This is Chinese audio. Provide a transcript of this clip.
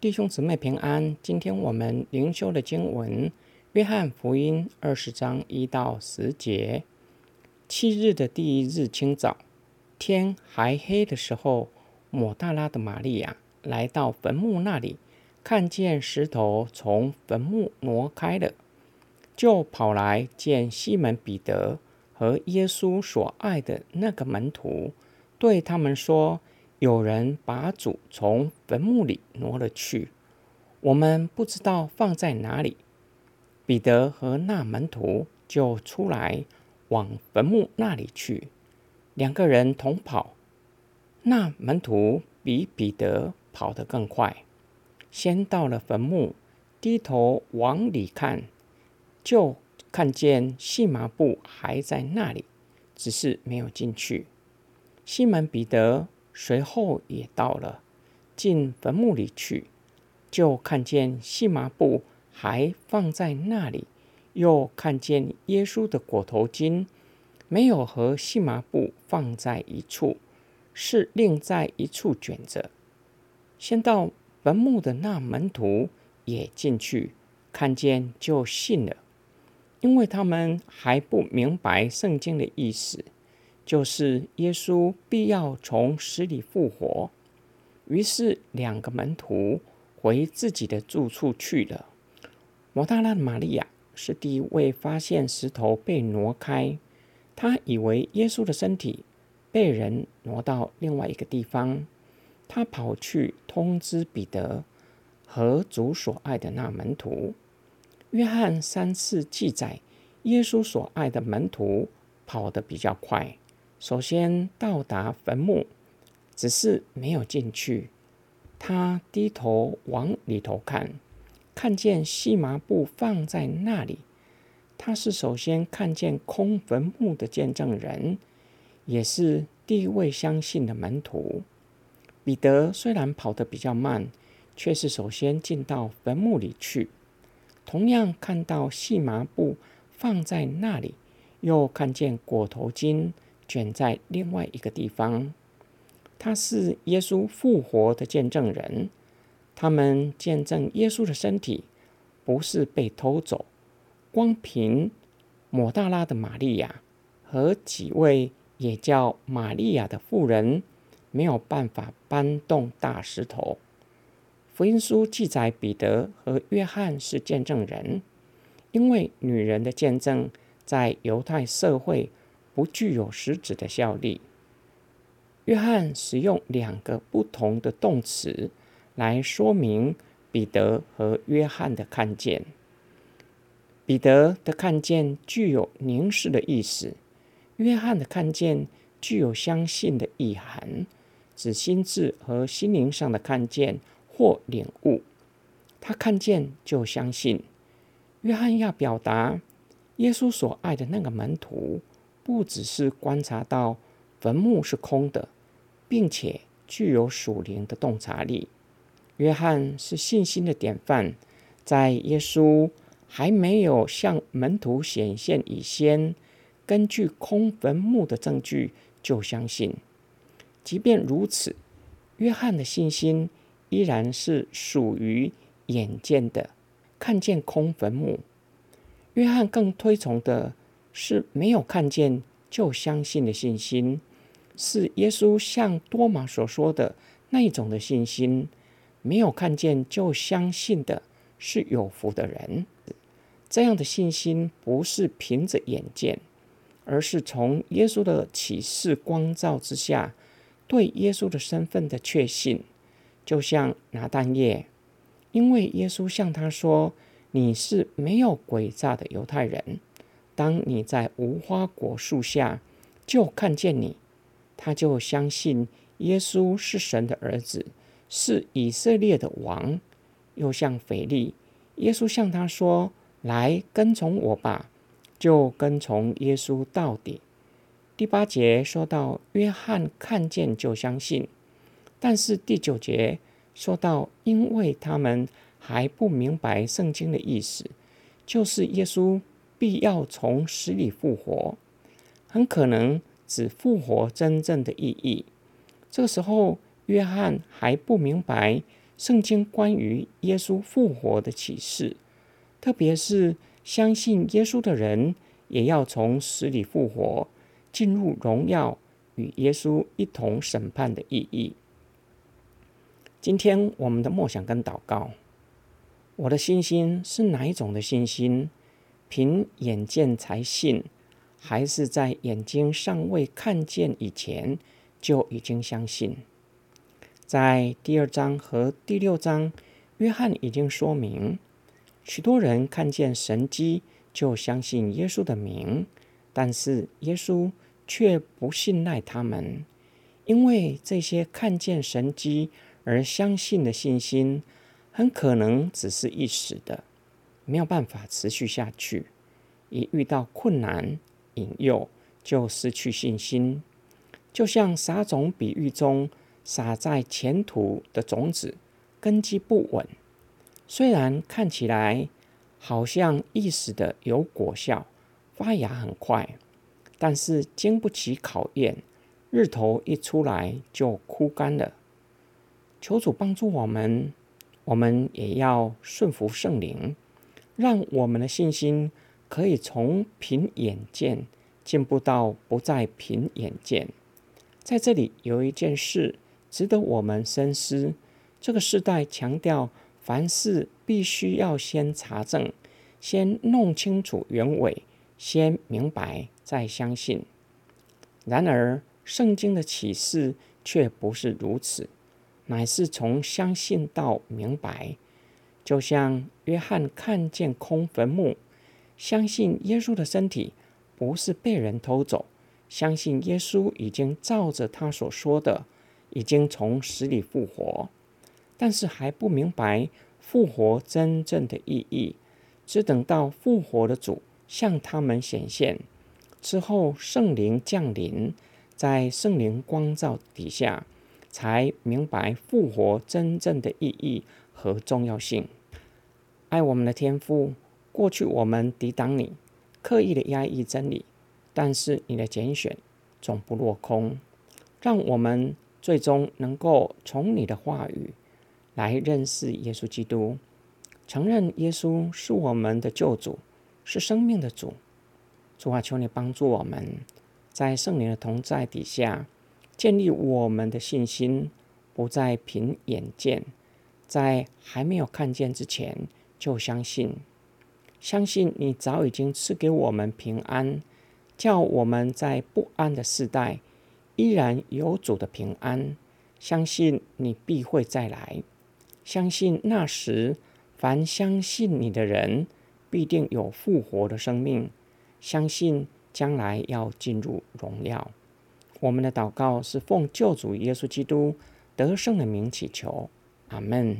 弟兄姊妹平安。今天我们灵修的经文《约翰福音》二十章一到十节。七日的第一日清早，天还黑的时候，抹大拉的玛利亚来到坟墓那里，看见石头从坟墓挪开了，就跑来见西门彼得和耶稣所爱的那个门徒，对他们说。有人把主从坟墓里挪了去，我们不知道放在哪里。彼得和那门徒就出来往坟墓那里去，两个人同跑。那门徒比彼得跑得更快，先到了坟墓，低头往里看，就看见细麻布还在那里，只是没有进去。西门彼得。随后也到了，进坟墓里去，就看见细麻布还放在那里，又看见耶稣的裹头巾没有和细麻布放在一处，是另在一处卷着。先到坟墓的那门徒也进去，看见就信了，因为他们还不明白圣经的意思。就是耶稣必要从死里复活，于是两个门徒回自己的住处去了。摩大拉玛利亚是第一位发现石头被挪开，他以为耶稣的身体被人挪到另外一个地方，他跑去通知彼得和主所爱的那门徒。约翰三次记载，耶稣所爱的门徒跑得比较快。首先到达坟墓，只是没有进去。他低头往里头看，看见细麻布放在那里。他是首先看见空坟墓的见证人，也是第一位相信的门徒。彼得虽然跑得比较慢，却是首先进到坟墓里去，同样看到细麻布放在那里，又看见裹头巾。卷在另外一个地方，他是耶稣复活的见证人。他们见证耶稣的身体不是被偷走。光凭抹大拉的玛利亚和几位也叫玛利亚的妇人，没有办法搬动大石头。福音书记载，彼得和约翰是见证人，因为女人的见证在犹太社会。不具有实质的效力。约翰使用两个不同的动词来说明彼得和约翰的看见。彼得的看见具有凝视的意思，约翰的看见具有相信的意涵，指心智和心灵上的看见或领悟。他看见就相信。约翰要表达耶稣所爱的那个门徒。不只是观察到坟墓是空的，并且具有属灵的洞察力。约翰是信心的典范，在耶稣还没有向门徒显现以前，根据空坟墓的证据就相信。即便如此，约翰的信心依然是属于眼见的，看见空坟墓。约翰更推崇的。是没有看见就相信的信心，是耶稣像多马所说的那一种的信心。没有看见就相信的是有福的人。这样的信心不是凭着眼见，而是从耶稣的启示光照之下，对耶稣的身份的确信。就像拿单叶，因为耶稣向他说：“你是没有诡诈的犹太人。”当你在无花果树下，就看见你，他就相信耶稣是神的儿子，是以色列的王。又像腓力，耶稣向他说：“来跟从我吧。”就跟从耶稣到底。第八节说到约翰看见就相信，但是第九节说到，因为他们还不明白圣经的意思，就是耶稣。必要从死里复活，很可能指复活真正的意义。这个时候，约翰还不明白圣经关于耶稣复活的启示，特别是相信耶稣的人也要从死里复活，进入荣耀，与耶稣一同审判的意义。今天我们的默想跟祷告，我的信心是哪一种的信心？凭眼见才信，还是在眼睛尚未看见以前就已经相信？在第二章和第六章，约翰已经说明，许多人看见神迹就相信耶稣的名，但是耶稣却不信赖他们，因为这些看见神迹而相信的信心，很可能只是一时的，没有办法持续下去。一遇到困难引诱，就失去信心，就像撒种比喻中。撒在前途的种子根基不稳，虽然看起来好像一时的有果效，发芽很快，但是经不起考验，日头一出来就枯干了。求主帮助我们，我们也要顺服圣灵，让我们的信心可以从凭眼见进步到不再凭眼见。在这里有一件事。值得我们深思。这个时代强调凡事必须要先查证，先弄清楚原委，先明白再相信。然而，圣经的启示却不是如此，乃是从相信到明白。就像约翰看见空坟墓，相信耶稣的身体不是被人偷走，相信耶稣已经照着他所说的。已经从死里复活，但是还不明白复活真正的意义，只等到复活的主向他们显现之后，圣灵降临，在圣灵光照底下，才明白复活真正的意义和重要性。爱我们的天父，过去我们抵挡你，刻意的压抑真理，但是你的拣选总不落空，让我们。最终能够从你的话语来认识耶稣基督，承认耶稣是我们的救主，是生命的主。主啊，求你帮助我们，在圣灵的同在底下，建立我们的信心，不再凭眼见，在还没有看见之前就相信，相信你早已经赐给我们平安，叫我们在不安的时代。依然有主的平安，相信你必会再来，相信那时凡相信你的人必定有复活的生命，相信将来要进入荣耀。我们的祷告是奉救主耶稣基督得胜的名祈求，阿门。